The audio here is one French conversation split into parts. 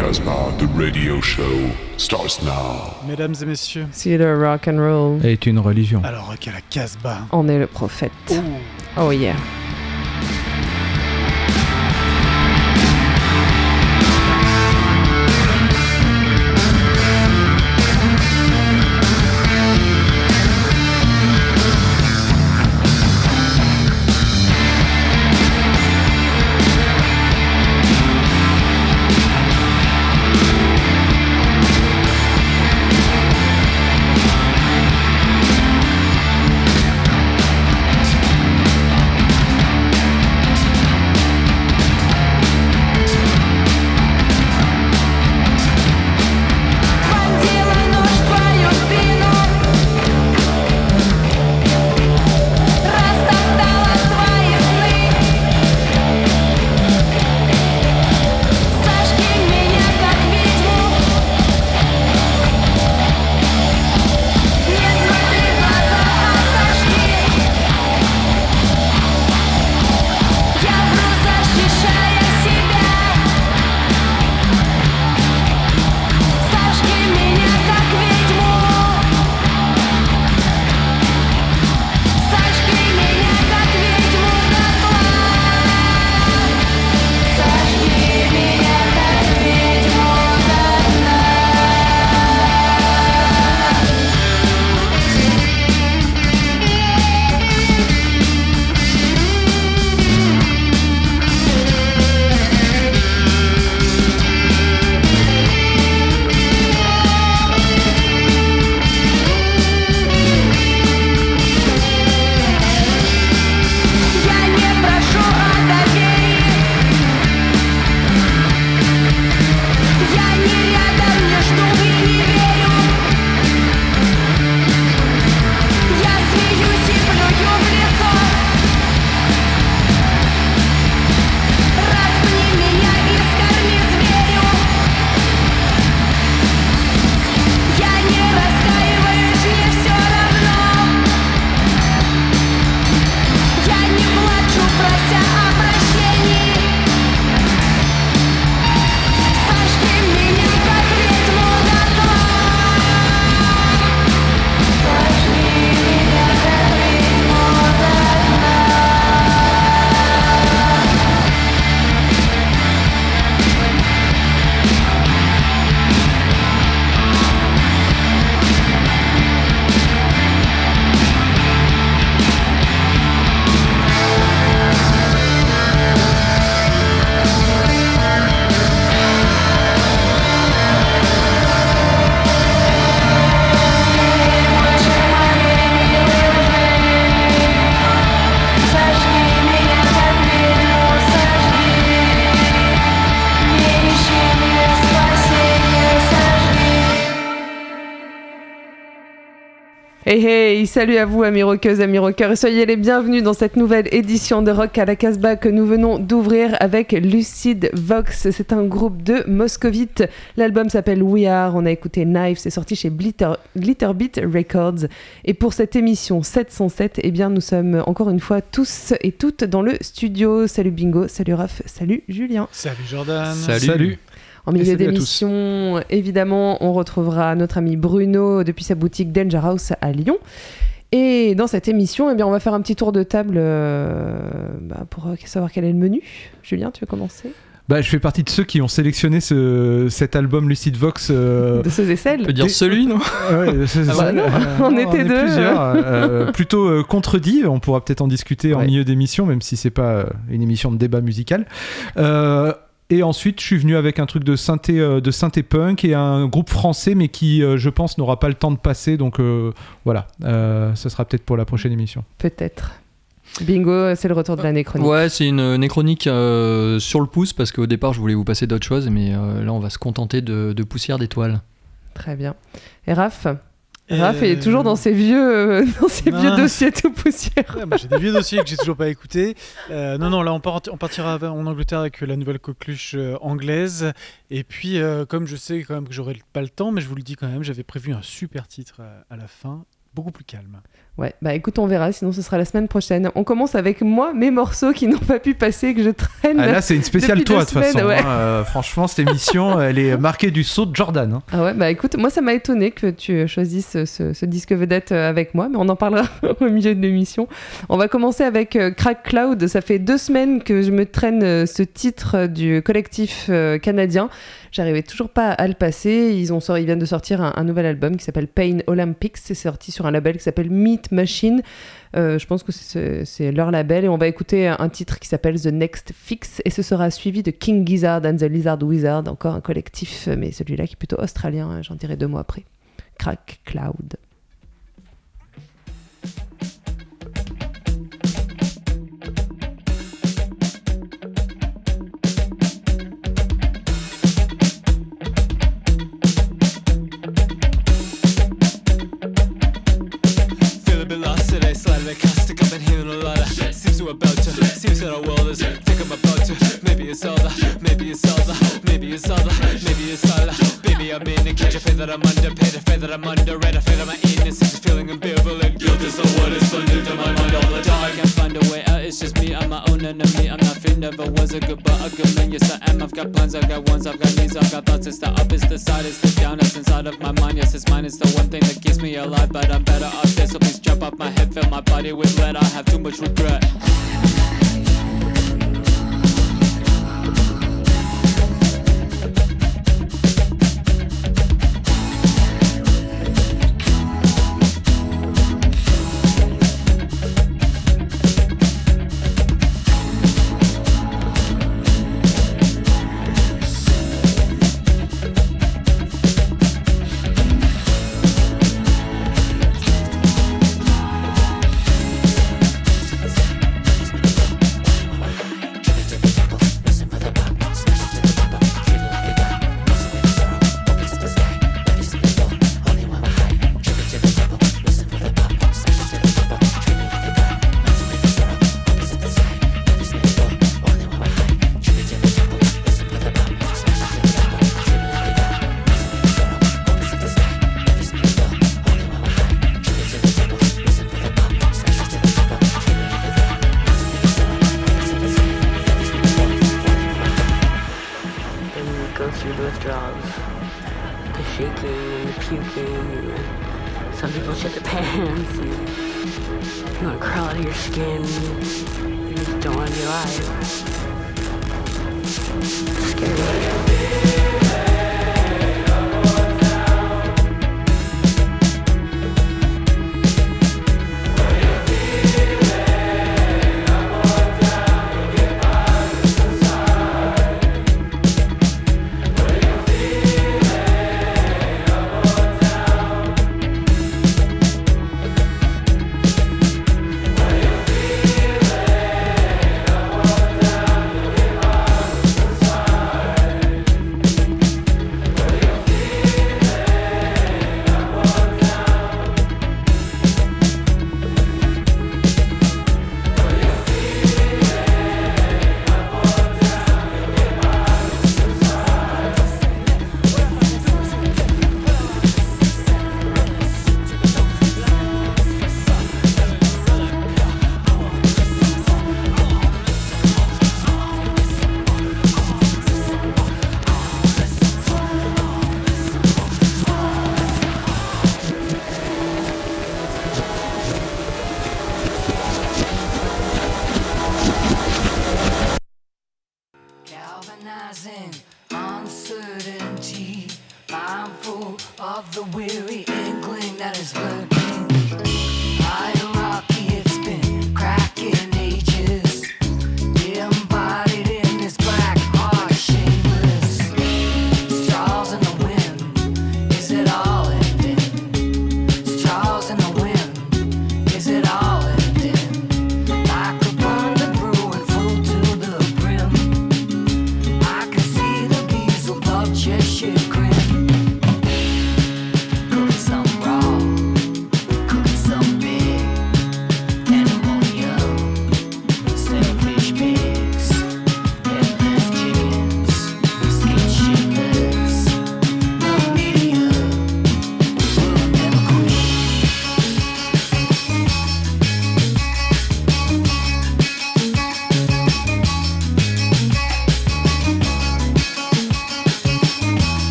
Casbah, the radio show starts now. Mesdames et messieurs, Si le rock and roll est une religion. alors rock à la Casbah. en est le prophète. Oh yeah. Salut à vous amis rockeuses, amis rockeurs et soyez les bienvenus dans cette nouvelle édition de Rock à la Casbah que nous venons d'ouvrir avec Lucid Vox. C'est un groupe de moscovite. L'album s'appelle We Are, on a écouté Knife, c'est sorti chez Glitter, Glitterbeat Records. Et pour cette émission 707, eh bien nous sommes encore une fois tous et toutes dans le studio. Salut Bingo, salut Raph, salut Julien. Salut Jordan. Salut. En milieu d'émission, évidemment, on retrouvera notre ami Bruno depuis sa boutique Danger House à Lyon. Et dans cette émission, eh bien, on va faire un petit tour de table euh, bah, pour euh, savoir quel est le menu. Julien, tu veux commencer? Bah, je fais partie de ceux qui ont sélectionné ce, cet album Lucid Vox. euh, De ceux et celles On peut dire celui, non? Ouais, Ah bah non, Euh, on non, était est deux. plusieurs, euh, plutôt euh, contredit. On pourra peut-être en discuter en milieu d'émission, même si c'est pas une émission de débat musical. Et ensuite, je suis venu avec un truc de synthé, euh, de synthé punk et un groupe français, mais qui, euh, je pense, n'aura pas le temps de passer. Donc euh, voilà, Euh, ce sera peut-être pour la prochaine émission. Peut-être. Bingo, c'est le retour de l'année chronique. Ouais, c'est une néchronique euh, sur le pouce parce qu'au départ je voulais vous passer d'autres choses, mais euh, là on va se contenter de, de poussière d'étoiles. Très bien. Et Raph? Raph est toujours dans ses vieux, euh, dans ses vieux dossiers tout poussière. Ouais, j'ai des vieux dossiers que j'ai toujours pas écoutés. Euh, non, non, là on, part- on partira en Angleterre avec la nouvelle coqueluche euh, anglaise. Et puis, comme je sais quand même que j'aurai pas le temps, mais je vous le dis quand même, j'avais prévu un super titre à la fin. Beaucoup plus calme. Ouais, bah écoute, on verra, sinon ce sera la semaine prochaine. On commence avec moi, mes morceaux qui n'ont pas pu passer, que je traîne. Ah, là, c'est une spéciale toi, de toute façon. ouais. hein. Euh, franchement, cette émission, elle est marquée du saut de Jordan. hein. Ah ouais, bah écoute, moi ça m'a étonné que tu choisisses ce, ce disque vedette euh, avec moi, mais on en parlera au milieu de l'émission. On va commencer avec euh, Crack Cloud. Ça fait deux semaines que je me traîne ce titre du collectif canadien. J'arrivais toujours pas à le passer. Ils, ont sorti- ils viennent de sortir un, nouvel album qui s'appelle Pain Olympics. C'est sorti sur un label qui s'appelle Meat Machine. Euh, je pense que c'est leur label et on va écouter un titre qui s'appelle The Next Fix et ce sera suivi de King Gizzard and the Lizard Wizard, encore un collectif, euh, mais celui-là qui est plutôt australien, hein, j'en dirai deux mots après. Crack Cloud. Seems that our world is I'm about to. Maybe it's all the, maybe it's all the, maybe it's all the, maybe it's all the. Baby, I'm in it. Can't that I'm underpaid? Feel that I'm underrated. I feel that my innocence is feeling ambivalent. Guilt is the word that's run into my mind all the time. I can't find a way out. It's just me. I'm my own enemy. I'm not fit. Never was a good, but a good man. Yes, I am. I've got plans. I've got ones. I've got needs. I've got thoughts. It's the up. It's the side. It's the down. It's inside of my mind. Yes, it's mine. It's the one thing that keeps me alive. But I'm better off dead. So please jump off my head. Fill my body with lead. I have too much regret.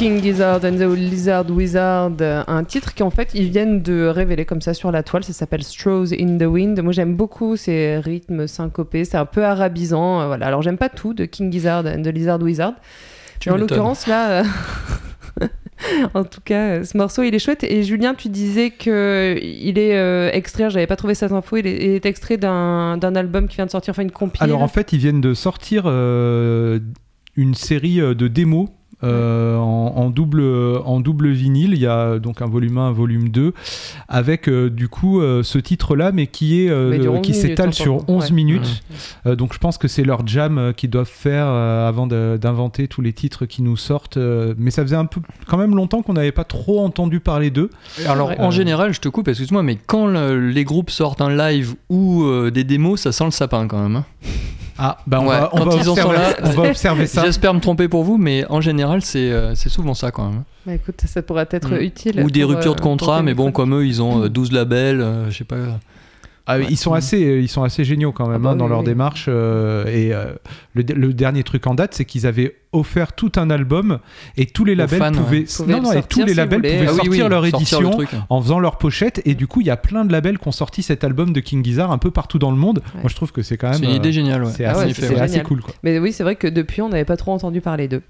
King Gizzard and the Lizard Wizard, euh, un titre qui en fait ils viennent de révéler comme ça sur la toile, ça s'appelle Straws in the Wind. Moi j'aime beaucoup ces rythmes syncopés, c'est un peu arabisant. euh, voilà. Alors j'aime pas tout de King Gizzard and the Lizard Wizard. Tu Mais en l'occurrence là, euh, en tout cas ce morceau il est chouette. Et Julien tu disais que il est euh, extrait, j'avais pas trouvé cette info, il est, il est extrait d'un album qui vient de sortir, enfin une compile. Alors en fait, ils viennent de sortir euh, une série de démos. Euh, en, en double, en double vinyle, il y a donc un volume 1, un volume 2, avec euh, du coup euh, ce titre-là, mais qui, est, euh, Mais de 11 qui s'étale minutes, sur entends. 11 Ouais. minutes. Euh, donc je pense que c'est leur jam qu'ils doivent faire euh, avant d'inventer tous les titres qui nous sortent. euh, mais ça faisait un peu, quand même longtemps qu'on n'avait pas trop entendu parler d'eux. Alors en général, je te coupe, excuse-moi, mais quand le- les groupes sortent un live ou euh, des démos, ça sent le sapin quand même. hein. Ah, bah on, Ouais, va, on, va observer, là, on va observer ça. J'espère me tromper pour vous, mais en général, c'est euh, c'est souvent ça quand même. Bah, écoute, ça pourrait être Mm. utile. Ou des pour, ruptures euh, de pour contrat, mais bon, comme eux, ils ont euh, 12 labels, euh, je sais pas. Ah, Ils sont assez, ils sont assez géniaux quand même Ah bah hein, dans oui, leur oui. démarche. euh, et euh, le, le dernier truc en date, c'est qu'ils avaient offert tout un album et tous les labels fans, pouvaient, ouais. Pouvaient non, non, et tous sortir les si labels pouvaient Ah oui, sortir leur sortir le édition en faisant leur pochette. Et du coup, il y a plein de labels qui ont sorti cet album de King Gizzard un peu partout dans le monde. Ouais. Moi, je trouve que c'est quand même. C'est une euh, idée géniale, ouais. C'est Ah assez, assez cool. Quoi. Mais oui, c'est vrai que depuis, on n'avait pas trop entendu parler d'eux.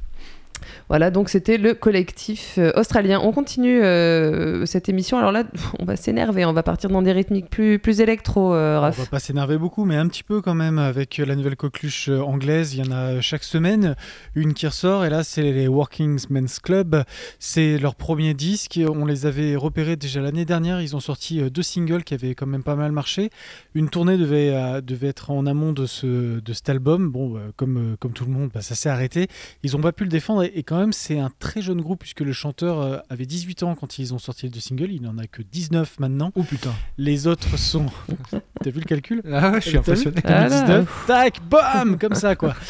Voilà, donc c'était le collectif euh, australien. On continue euh, cette émission. Alors là, on va s'énerver, on va partir dans des rythmiques plus, plus électro, euh, On Raph. va pas s'énerver beaucoup, mais un petit peu quand même avec la nouvelle coqueluche euh, anglaise. Il y en a chaque semaine une qui ressort, et là c'est les Working Men's Club. C'est leur premier disque. On les avait repérés déjà l'année dernière. Ils ont sorti deux singles qui avaient quand même pas mal marché. Une tournée devait, euh, devait être en amont de, ce, de cet album. Bon, comme, comme tout le monde, bah, ça s'est arrêté. Ils n'ont pas pu le défendre, et, et quand même c'est un très jeune groupe puisque le chanteur euh, avait 18 ans quand ils ont sorti les deux singles. Il n'en a que 19 maintenant. Oh putain. Les autres sont. T'as vu le calcul Ah ouais, je suis impressionné. Ah là. 2019, tac, bam, comme ça quoi.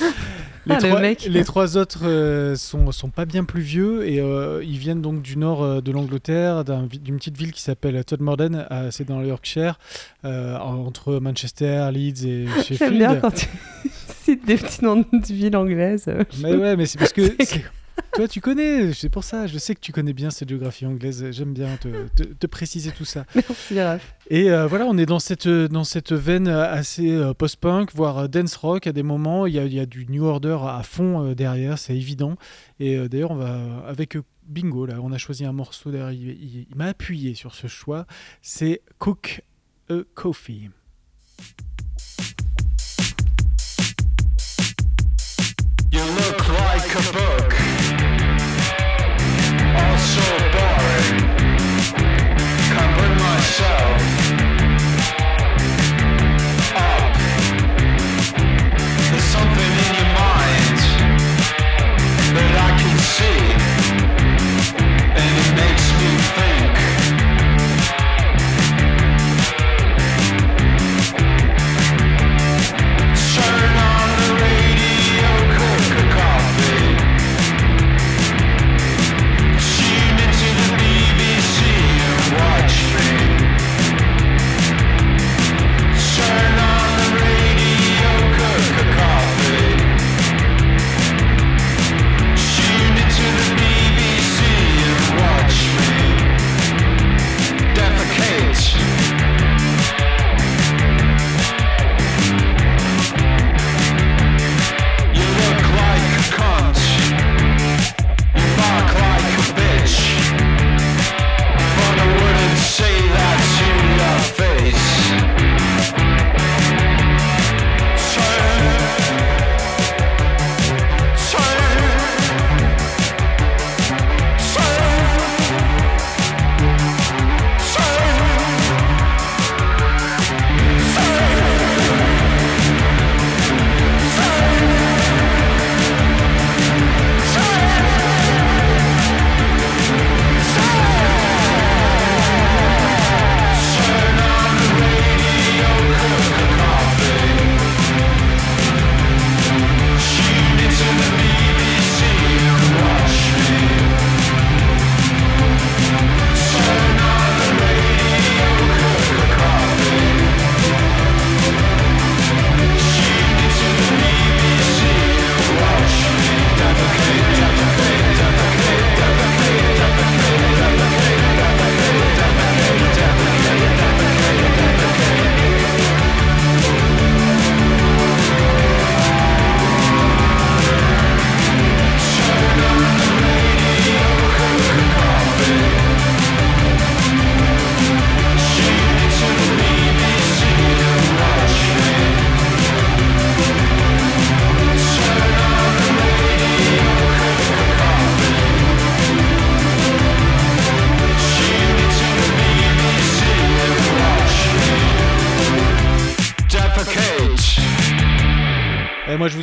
Les, Ah, le mec. les trois autres euh, sont, sont pas bien plus vieux et euh, ils viennent donc du nord euh, de l'Angleterre, d'une petite ville qui s'appelle Todmorden, euh, c'est dans le Yorkshire, euh, entre Manchester, Leeds et J'aime bien Sheffield. quand tu cites des petits noms de villes anglaises. Mais ouais, mais c'est parce que toi tu connais, c'est pour ça, je sais que tu connais bien cette géographie anglaise, j'aime bien te, te- te préciser tout ça. Merci, Raph. Et euh, voilà, on est dans cette, dans cette veine assez euh, post-punk, voire euh, dance rock à des moments. Il y a, il y a du New Order à fond euh, derrière, c'est évident. Et euh, d'ailleurs, on va avec Bingo, là, on a choisi un morceau. D'ailleurs, il, il- il m'a appuyé sur ce choix. C'est Cook a Coffee. You look like a book,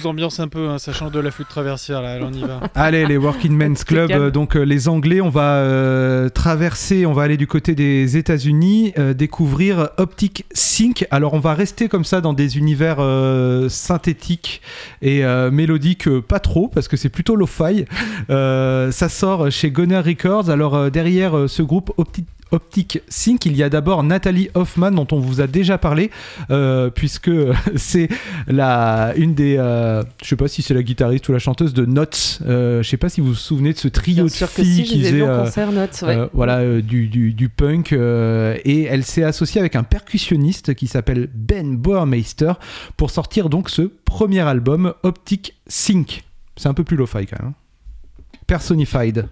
ambiance un peu, hein, ça change de la flûte traversière là, allez, on y va. Allez, les Working Men's Club, euh, donc euh, les Anglais, on va euh, traverser, on va aller du côté des États-Unis, euh, découvrir Optic Sync. Alors, on va rester comme ça dans des univers euh, synthétiques et euh, mélodiques, euh, pas trop, parce que c'est plutôt lo-fi. Euh, ça sort chez Goner Records. Alors, euh, derrière euh, ce groupe Optic Optic Sync, il y a d'abord Nathalie Hoffman dont on vous a déjà parlé euh, puisque c'est la une des euh, je sais pas si c'est la guitariste ou la chanteuse de Notes euh, je sais pas si vous vous souvenez de ce trio Bien de que filles si, qui faisait euh, concert, notes. ouais. euh, voilà du, du, du punk et elle s'est associée avec un percussionniste qui s'appelle Ben Boermeister pour sortir donc ce premier album Optic Sync c'est un peu plus lo-fi quand même hein. Personified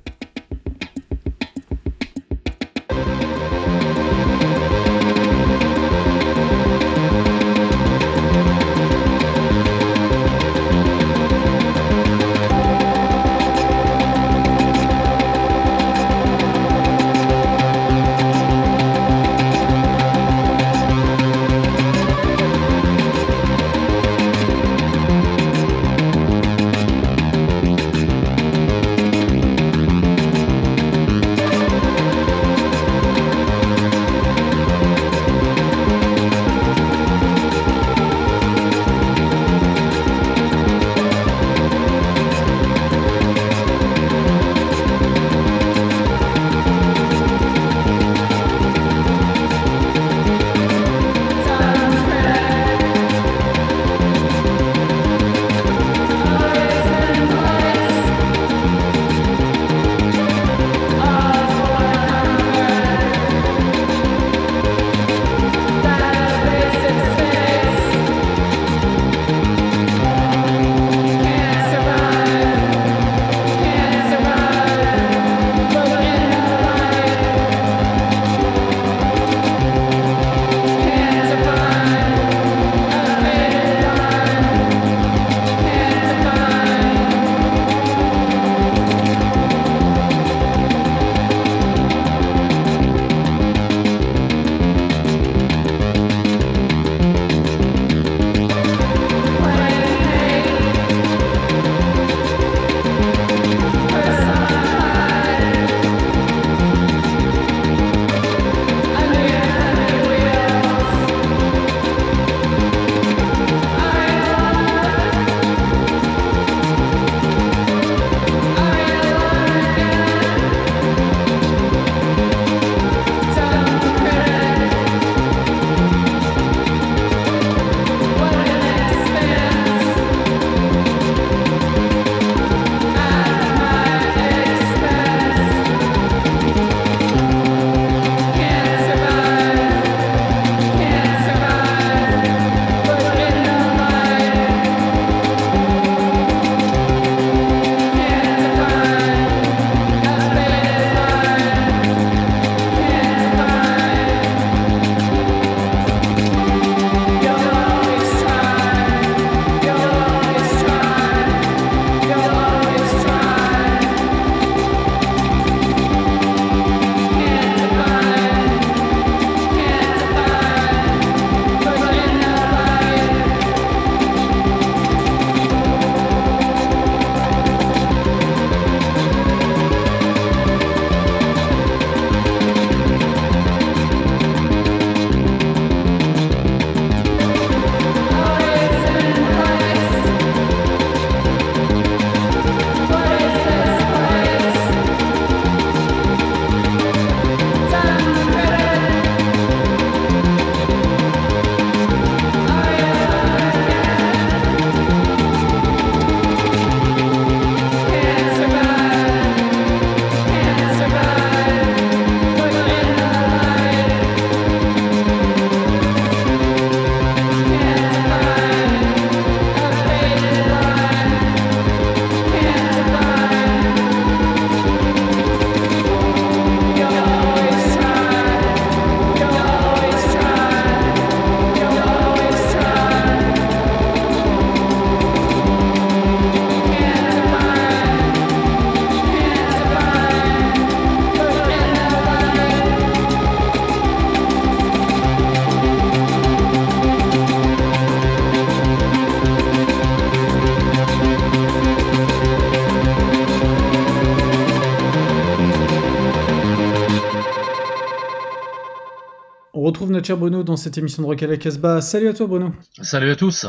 cher Bruno dans cette émission de Rock à la Casbah. Salut à toi Bruno. Salut à tous.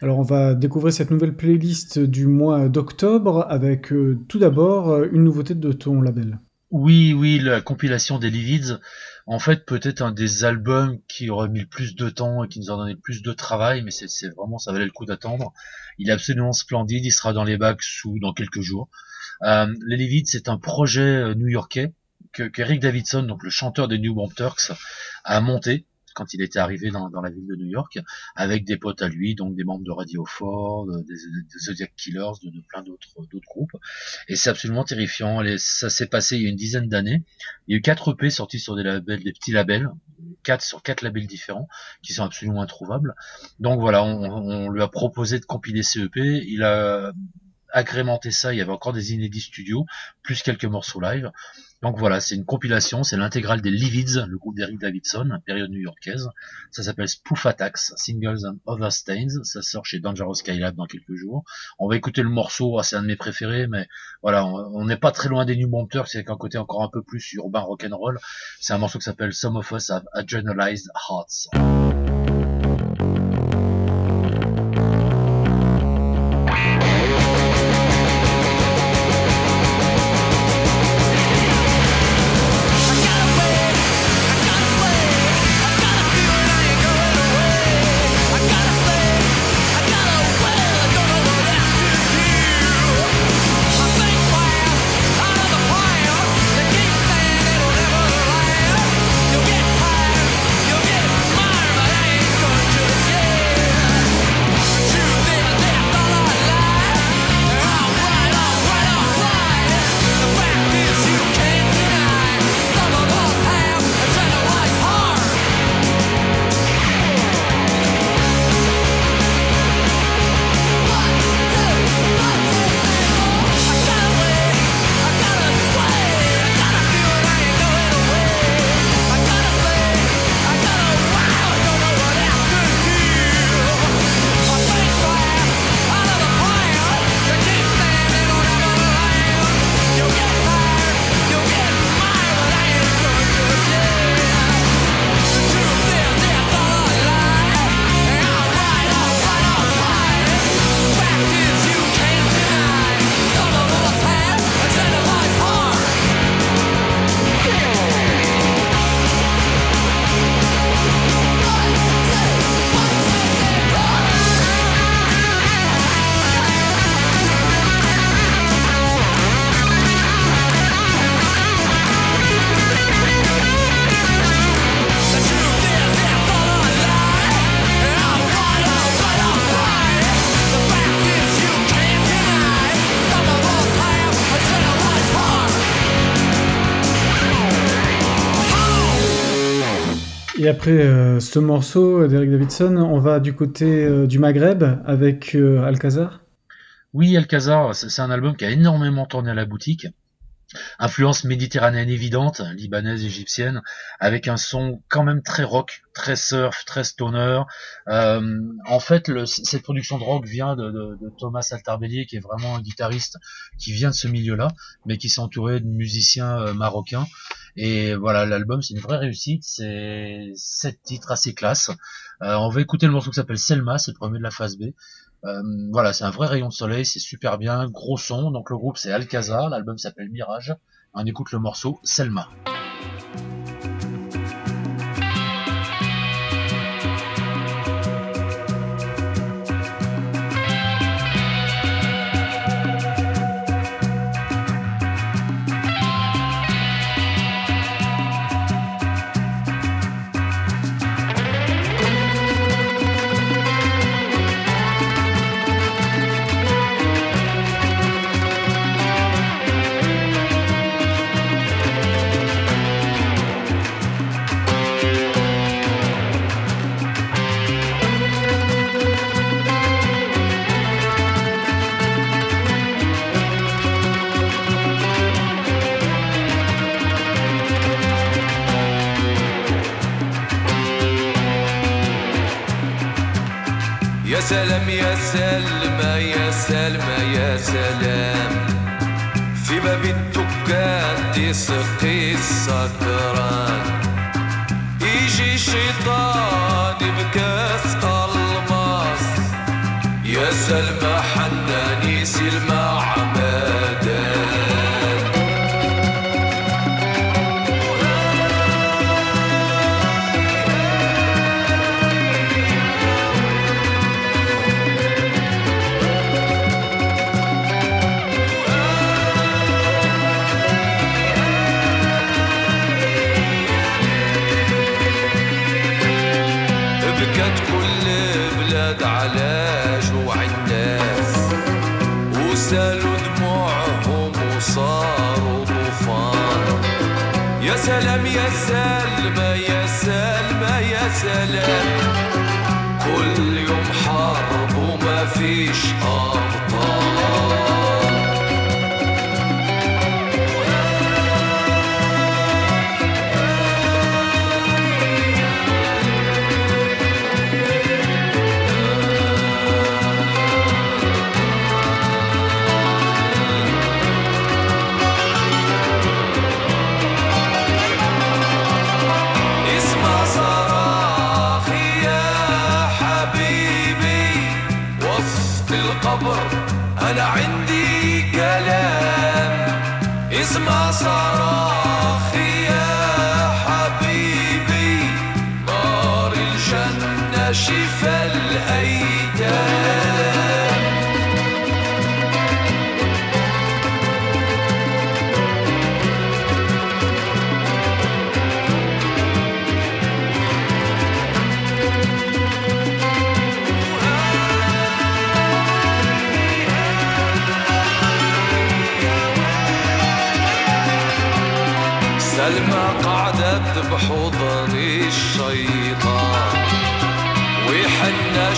Alors on va découvrir cette nouvelle playlist du mois d'octobre avec euh, tout d'abord euh, une nouveauté de ton label. Oui, oui, la compilation des Livids, en fait, peut-être un des albums qui aurait mis le plus de temps et qui nous a donné le plus de travail, mais c'est vraiment, ça valait le coup d'attendre. Il est absolument splendide, il sera dans les bacs sous dans quelques jours. Euh, les Livids, c'est un projet new-yorkais que qu'Eric Davidson, donc le chanteur des New Bomb Turks, a monté quand il était arrivé dans, la ville de New York, avec des potes à lui, donc des membres de Radio Ford, des, des Zodiac Killers, de, plein d'autres d'autres groupes. Et c'est absolument terrifiant. Ça s'est passé il y a une dizaine d'années. Il y a eu quatre EP sortis sur des labels, des petits labels, quatre sur quatre labels différents, qui sont absolument introuvables. Donc voilà, on, on lui a proposé de compiler ces EP. Il a agrémenté ça. Il y avait encore des inédits studios, plus quelques morceaux live. Donc voilà, c'est une compilation, c'est l'intégrale des Livids, le groupe d'Eric Davidson, période new-yorkaise. Ça s'appelle Spoof Attacks, Singles and Other Stains. Ça sort chez Dangerous Skylab dans quelques jours. On va écouter le morceau, ah, c'est un de mes préférés, mais voilà, on n'est pas très loin des New Bombers, c'est un côté encore un peu plus urbain rock'n'roll. C'est un morceau qui s'appelle Some of Us Have Adrenalized Hearts. Et après euh, ce morceau d'Eric Davidson, on va du côté euh, du Maghreb avec euh, Alcazar. Oui, Alcazar, c'est un album qui a énormément tourné à la boutique. Influence méditerranéenne évidente, libanaise, égyptienne, avec un son quand même très rock, très surf, très stoner. En fait, cette production de rock vient de, Thomas Altarbellier, qui est vraiment un guitariste qui vient de ce milieu-là, mais qui s'est entouré de musiciens marocains. Et voilà, l'album, c'est une vraie réussite. C'est sept titres assez classe. Euh, on va écouter le morceau qui s'appelle Selma, c'est le premier de la phase B. Euh, voilà, c'est un vrai rayon de soleil, c'est super bien, gros son. Donc le groupe c'est Alcazar, l'album s'appelle Mirage. On écoute le morceau Selma. الدكان تسقي السكران يجي شيطاني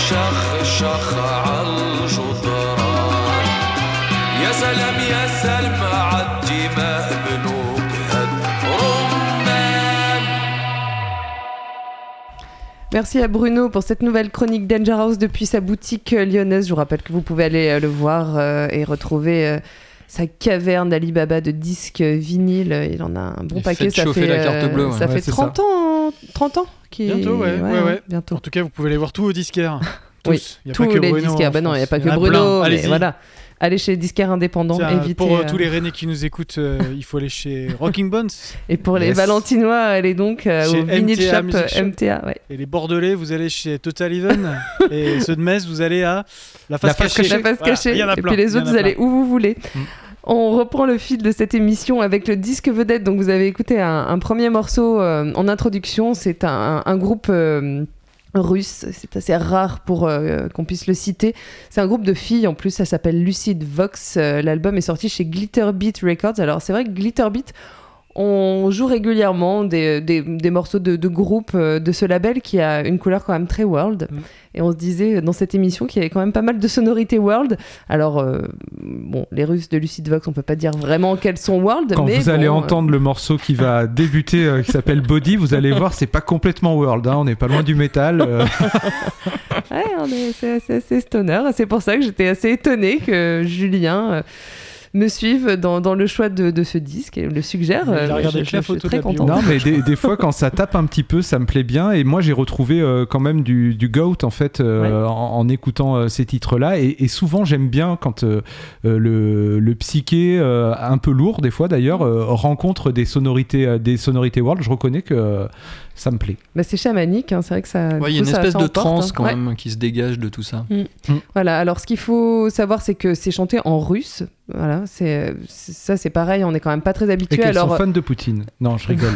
ويحن شخ شخ عالجدران يا سلام يا سلمى عالدماء بنوك هد رمان Merci à Bruno pour cette nouvelle chronique Danger House depuis sa boutique euh, lyonnaise. Je vous rappelle que vous pouvez aller euh, le voir euh, et retrouver euh, sa caverne d'Alibaba de disques vinyles. Il en a un bon Et paquet. faites Ça fait, la carte bleue, ouais. ça Ouais, fait c'est 30 ans, 30 ans qui Bientôt, ouais, ouais, ouais. bientôt. En tout cas, vous pouvez aller voir tout au disquaire. Tous. Oui, Il y a Tous pas que les Bruno disquaires. en Bah non, il n'y a pas que Bruno. mais voilà. Allez chez les disquaires indépendants. Tiens, évitez, pour euh, euh, tous les Rennais qui nous écoutent, euh, il faut aller chez Rocking Bones. Et pour les Yes. Valentinois, allez donc euh, au Vinyl MTA Shop euh. MTA. Ouais. Et les Bordelais, vous allez chez Total Even. et ceux de Metz, vous allez à La Face La Face Cachée. La face Voilà, cachée. il y en a et plein, puis les il autres, vous allez où vous voulez. Mm. On reprend le fil de cette émission avec le disque vedette. Donc vous avez écouté un, premier morceau euh, en introduction. C'est un, groupe euh, russe. C'est assez rare pour euh, qu'on puisse le citer. C'est un groupe de filles en plus. Ça s'appelle Lucid Vox. L'album est sorti chez Glitterbeat Records. Alors c'est vrai que Glitterbeat on joue régulièrement des, des- des morceaux de, de groupe euh, de ce label qui a une couleur quand même très world. Mm. Et on se disait dans cette émission qu'il y avait quand même pas mal de sonorités world. Alors, euh, bon, les Russes de Lucid Vox, on peut pas dire vraiment qu'elles sont world. Quand mais vous allez euh, entendre le morceau qui va débuter, euh, qui s'appelle Body, vous allez voir, c'est pas complètement world. hein, on n'est pas loin du métal. euh. Ouais, c'est assez, assez stoner. C'est pour ça que j'étais assez étonnée que Julien euh, me suive dans, dans le choix de, de ce disque et le suggère. Il a Euh, regardé je, je- je suis photo très contente. Non, mais des, des fois, quand ça tape un petit peu, ça me plaît bien. Et moi, j'ai retrouvé euh, quand même du, du goat, en fait, euh, Ouais. en, en écoutant euh, ces titres-là. Et, et souvent, j'aime bien quand le, le psyché, euh, un peu lourd, des fois d'ailleurs, euh, rencontre des sonorités, euh, des sonorités world. Je reconnais que euh, ça me plaît. Bah, c'est chamanique, hein, c'est vrai que ça. Ouais, il y a une espèce de transe hein. quand Ouais. même qui se dégage de tout ça. Voilà, alors ce qu'il faut savoir, c'est que c'est chanté en russe. Voilà, c'est- ça, c'est pareil, on n'est quand même pas très habitué. Alors, sont fans de Poutine. Non, je rigole.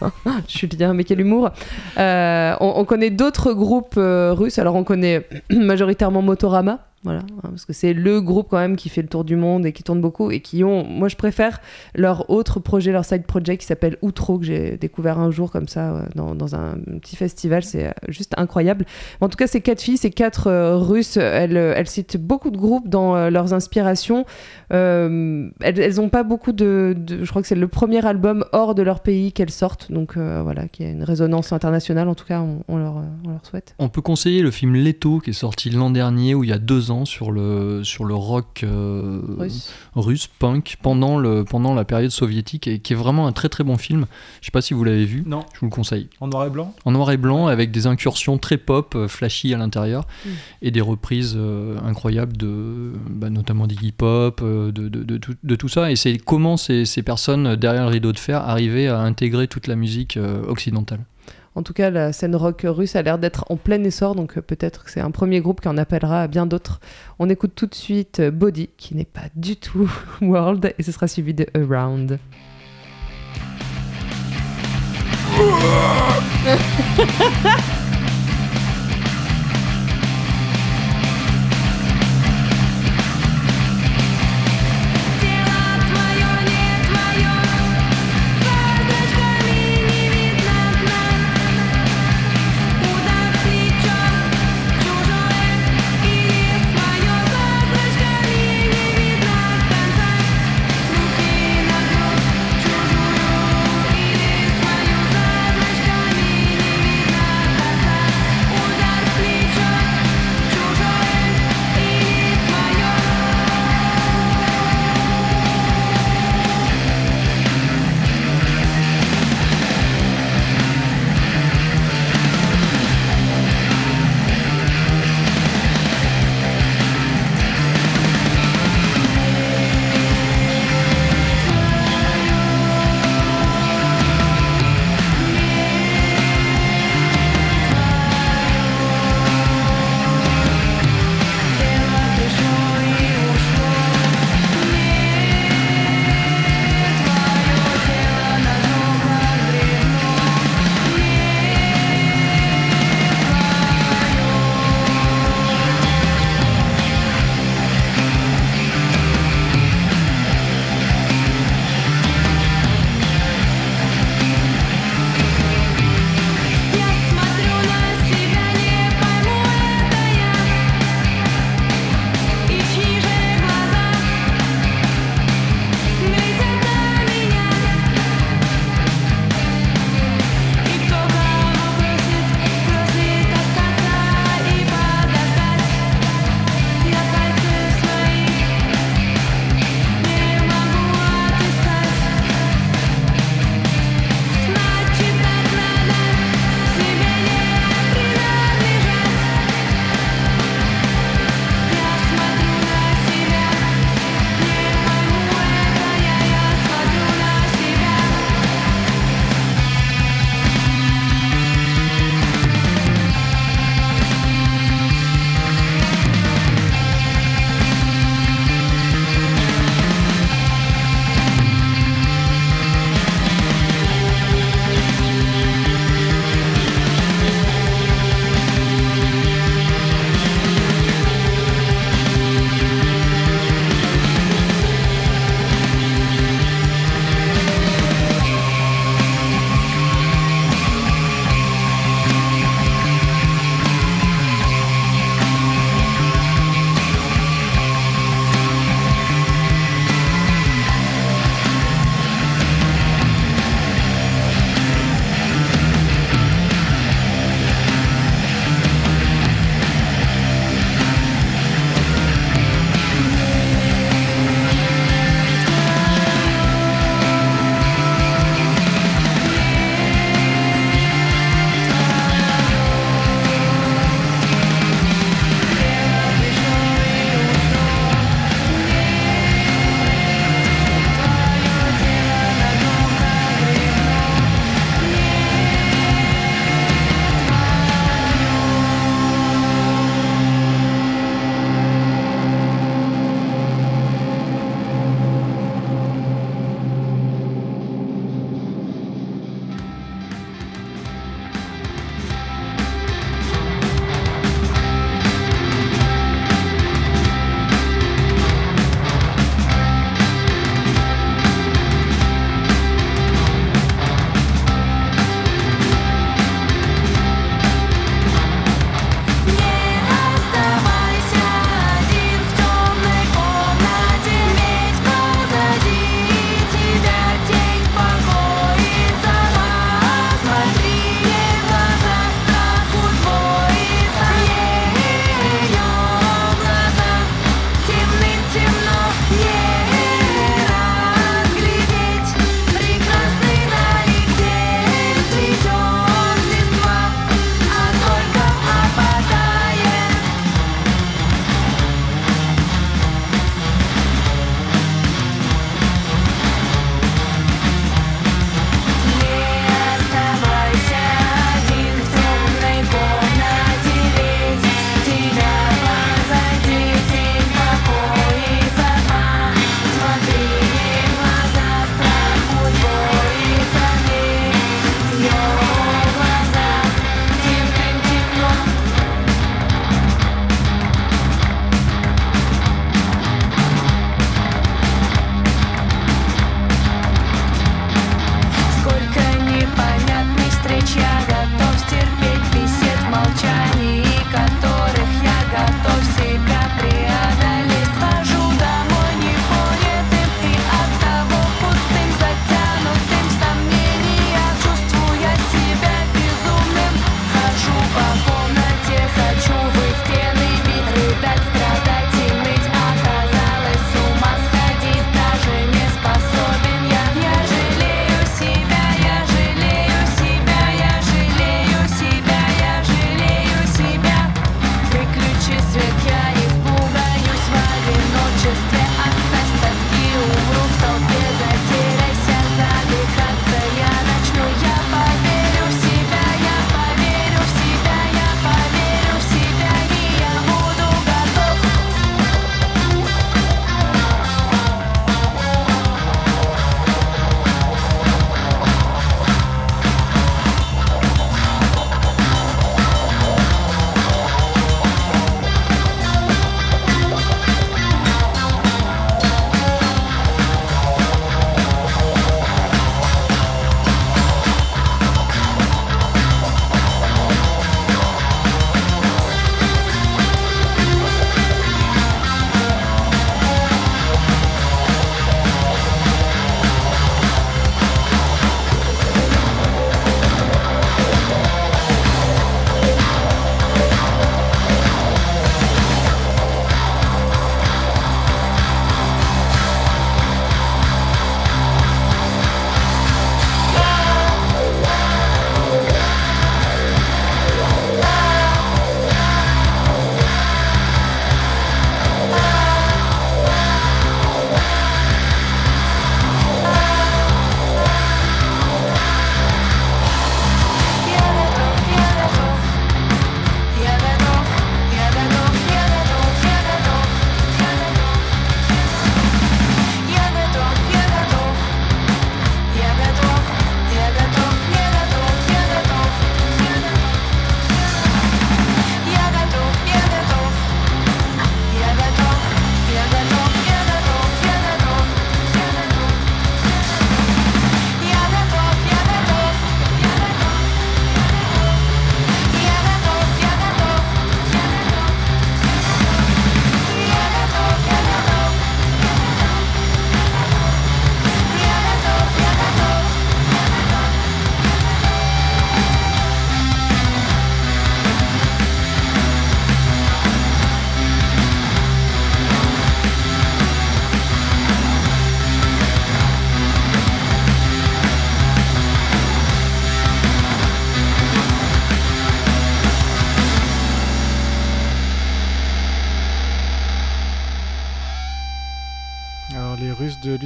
Julien, mais quel humour. Euh, on, on connaît d'autres groupes euh, russes. Alors, on connaît majoritairement Motorama. Voilà, hein, parce que c'est le groupe quand même qui fait le tour du monde et qui tourne beaucoup et qui ont, moi je préfère leur autre projet, leur side project qui s'appelle Outro que j'ai découvert un jour comme ça euh, dans, dans un petit festival, c'est euh, juste incroyable. En tout cas, ces quatre filles, ces quatre euh, Russes, elles, elles citent beaucoup de groupes dans leurs inspirations. Elles, elles ont pas beaucoup de, je crois que c'est le premier album hors de leur pays qu'elles sortent, donc voilà, qui a une résonance internationale. En tout cas, on, on leur, on leur souhaite. On peut conseiller le film Leto qui est sorti l'an dernier ou il y a deux ans sur le, sur le rock euh, Russe. russe, punk, pendant, le, pendant la période soviétique, et qui est vraiment un très très bon film. Je sais pas si vous l'avez vu, Non, je vous le conseille. en noir et blanc En noir et blanc, avec des incursions très pop, euh, flashy à l'intérieur, Mm. et des reprises euh, incroyables, de, bah, notamment d'Iggy Pop, de, de, de tout, de tout ça. Et c'est comment ces, ces personnes, derrière le rideau de fer, arrivaient à intégrer toute la musique euh, occidentale. En tout cas, la scène rock russe a l'air d'être en plein essor, donc euh, peut-être que c'est un premier groupe qui en appellera à bien d'autres. On écoute tout de suite euh, Body, qui n'est pas du tout World, et ce sera suivi de Around.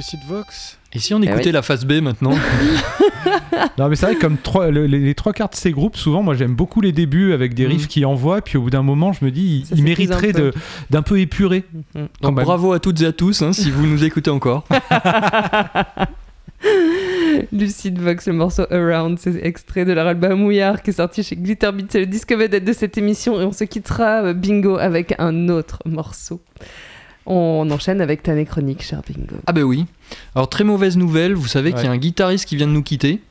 Lucid Vox. Et si on Eh écoutait oui. la phase B maintenant Non, mais c'est vrai que comme trois- les, les trois quarts de ces groupes, souvent, moi j'aime beaucoup les débuts avec des riffs Mhm. qui envoient, puis au bout d'un moment, je me dis, ils, mériteraient d'un peu épurer. Mhm. Quand Donc bravo à toutes et à tous hein, si vous nous écoutez encore. Lucid Vox, le morceau Around, c'est extrait de leur album Mouillard qui est sorti chez Glitterbeat. C'est le disque vedette de cette émission et on se quittera euh, bingo avec un autre morceau. On enchaîne avec ta chronique, cher bingo. Ah bah oui. Alors très mauvaise nouvelle, vous savez qu'il y a un guitariste qui vient de nous quitter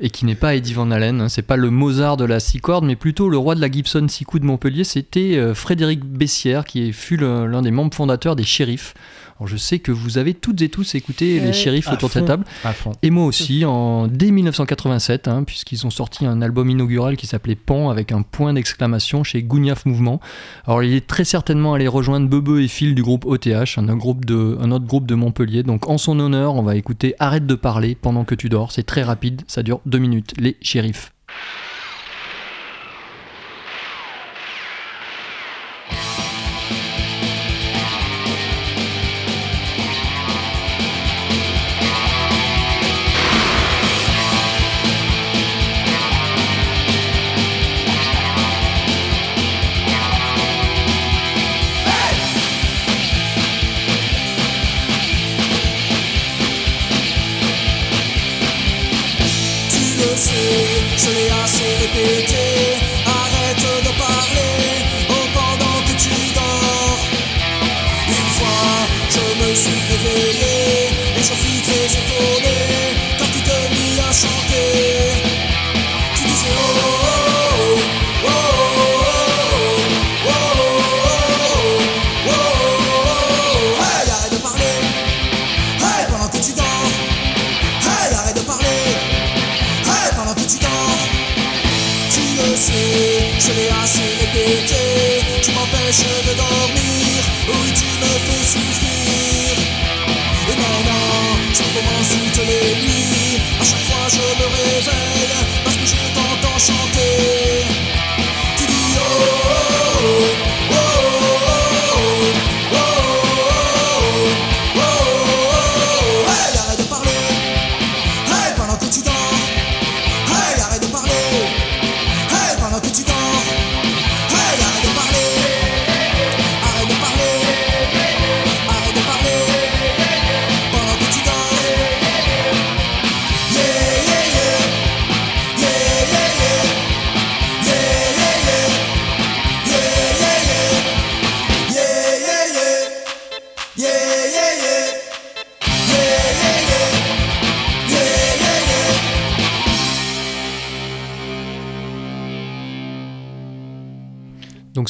et qui n'est pas Eddie Van Halen, hein. c'est pas le Mozart de la six cordes, mais plutôt le roi de la Gibson six coups de Montpellier, c'était euh, Frédéric Bessière qui fut l'un des membres fondateurs des Shérifs. Alors je sais que vous avez toutes et tous écouté Ouais. les Shérifs À autour de cette fond. table. À fond. Et moi aussi, en, dès 1987, hein, puisqu'ils ont sorti un album inaugural qui s'appelait Pan avec un point d'exclamation chez Gougnaf Mouvement. Alors il est très certainement allé rejoindre Bebe et Phil du groupe OTH, un, un groupe de, un autre groupe de Montpellier. Donc en son honneur, on va écouter Arrête de parler pendant que tu dors. C'est très rapide, ça dure deux minutes. Les shérifs.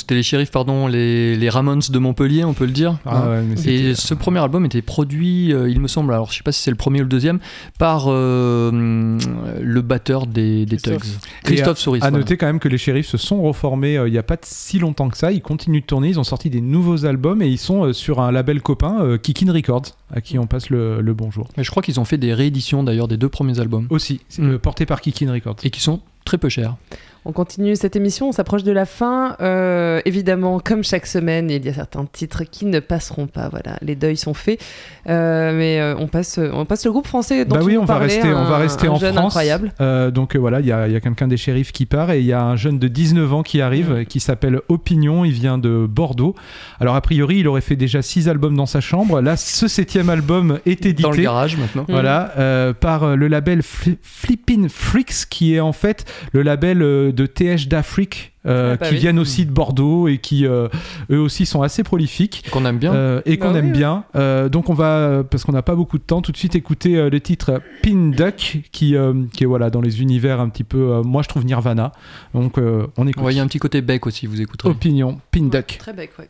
C'était les shérifs, pardon, les, les Ramones de Montpellier, on peut le dire. Ah hein. ouais, mais Et ce premier album était produit, euh, il me semble, alors je sais pas si c'est le premier ou le deuxième, par euh, le batteur des, des Tugs, Christophe. Souris. À voilà. noter quand même que les shérifs se sont reformés euh, il n'y a pas si longtemps que ça. Ils continuent de tourner, ils ont sorti des nouveaux albums et ils sont sur un label copain, Kikin Records, à qui on passe le, le bonjour. Mais je crois qu'ils ont fait des rééditions d'ailleurs des deux premiers albums Aussi, Mm. euh, porté par Kikin Records. et qui sont très peu chers. On continue cette émission, on s'approche de la fin. Euh, évidemment, comme chaque semaine, il y a certains titres qui ne passeront pas. Voilà, les deuils sont faits. Euh, mais euh, on, passe, on passe le groupe français dont bah tu oui, nous on va parlais, rester, on va rester en France. incroyable. Euh, donc euh, voilà, il y a, quelqu'un des shérifs qui part et il y a un jeune de 19 ans qui arrive, euh, qui s'appelle Opinion. Il vient de Bordeaux. Alors a priori, il aurait fait déjà 6 albums dans sa chambre. Là, ce septième album est édité. Dans le garage maintenant. Voilà, euh, par le label Fli- Flippin' Freaks, qui est en fait le label euh, de TH d'Afrique, euh, Ah bah qui oui. viennent aussi de Bordeaux et qui euh, eux aussi sont assez prolifiques. Qu'on aime bien. Euh, et qu'on Bah aime oui. bien. Euh, donc on va, parce qu'on n'a pas beaucoup de temps, tout de suite écouter euh, le titre Pin Duck, qui, euh, qui est voilà, dans les univers un petit peu, euh, moi je trouve Nirvana. Donc euh, on écoute. Ouais, il y a un petit côté bec aussi, vous écouterez. Opinion, Pin Duck. Très bec, ouais.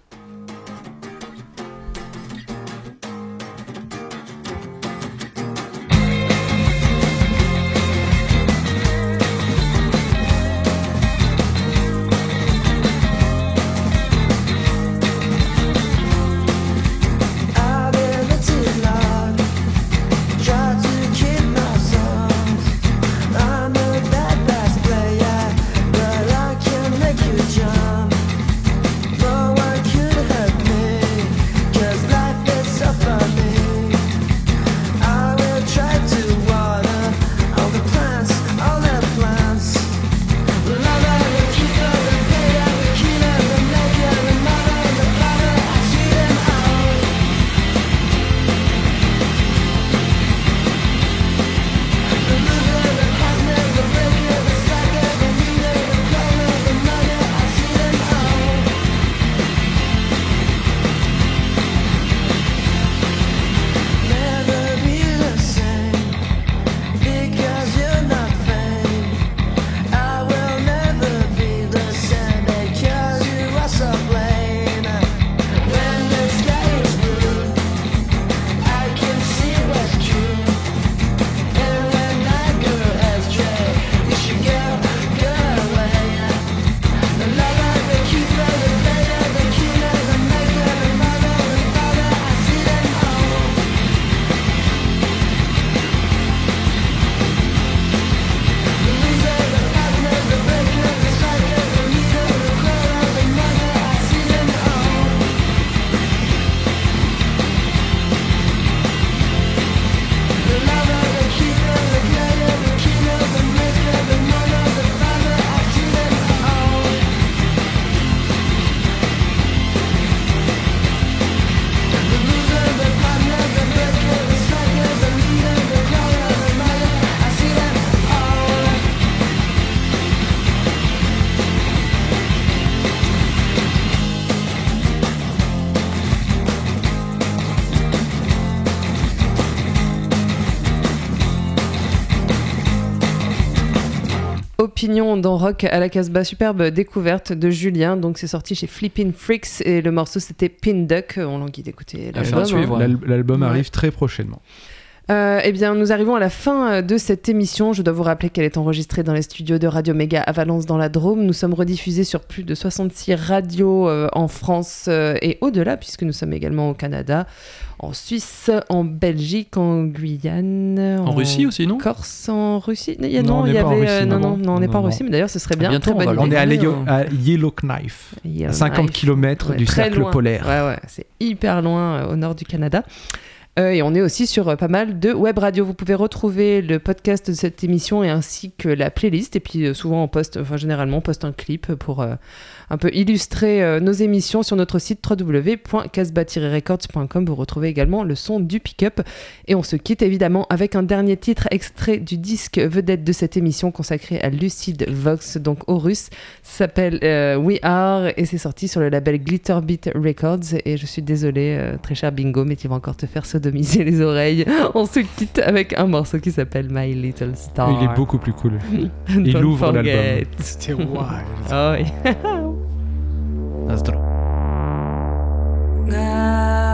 Opinion dans Rock à la Casbah, superbe découverte de Julien. Donc c'est sorti chez Flippin' Freaks et le morceau c'était Pin Duck. On l'envie d'écouter Affaire à l'album. hein. L'album Ouais. arrive très prochainement. Euh, eh bien, nous arrivons à la fin euh, de cette émission. Je dois vous rappeler qu'elle est enregistrée dans les studios de Radio Méga à Valence dans la Drôme. Nous sommes rediffusés sur plus de 66 radios euh, en France euh, et au-delà, puisque nous sommes également au Canada, en Suisse, en Belgique, en Guyane, En Russie aussi, non? Corse, en Russie. Il y a- Non, non, on il y n'est pas en avait. Russie, euh, non, non. non, non, on n'est Non, pas en non. Russie, mais d'ailleurs, ce serait bien. Bientôt, très on bonne est à, Yellowknife, Yellowknife. à 50 km Ouais, du cercle loin. polaire. Ouais, ouais, c'est hyper loin euh, au nord du Canada. Euh, et on est aussi sur euh, pas mal de web radio. Vous pouvez retrouver le podcast de cette émission et ainsi que la playlist. Et puis euh, souvent on poste, enfin généralement on poste un clip pour un peu illustrer nos émissions sur notre site www.casbah-records.com. Vous retrouvez également le son du pick-up. Et on se quitte évidemment avec un dernier titre extrait du disque vedette de cette émission consacré à Lucid Vox, donc. Ça s'appelle We Are et c'est sorti sur le label Glitter Beat Records. Et je suis désolée, très cher Bingo, mais tu vas encore te faire sodomiser les oreilles. On se quitte avec un morceau qui s'appelle My Little Star. Il est beaucoup plus cool. Don't Il ouvre l'album. C'était wild. Ah oui. Never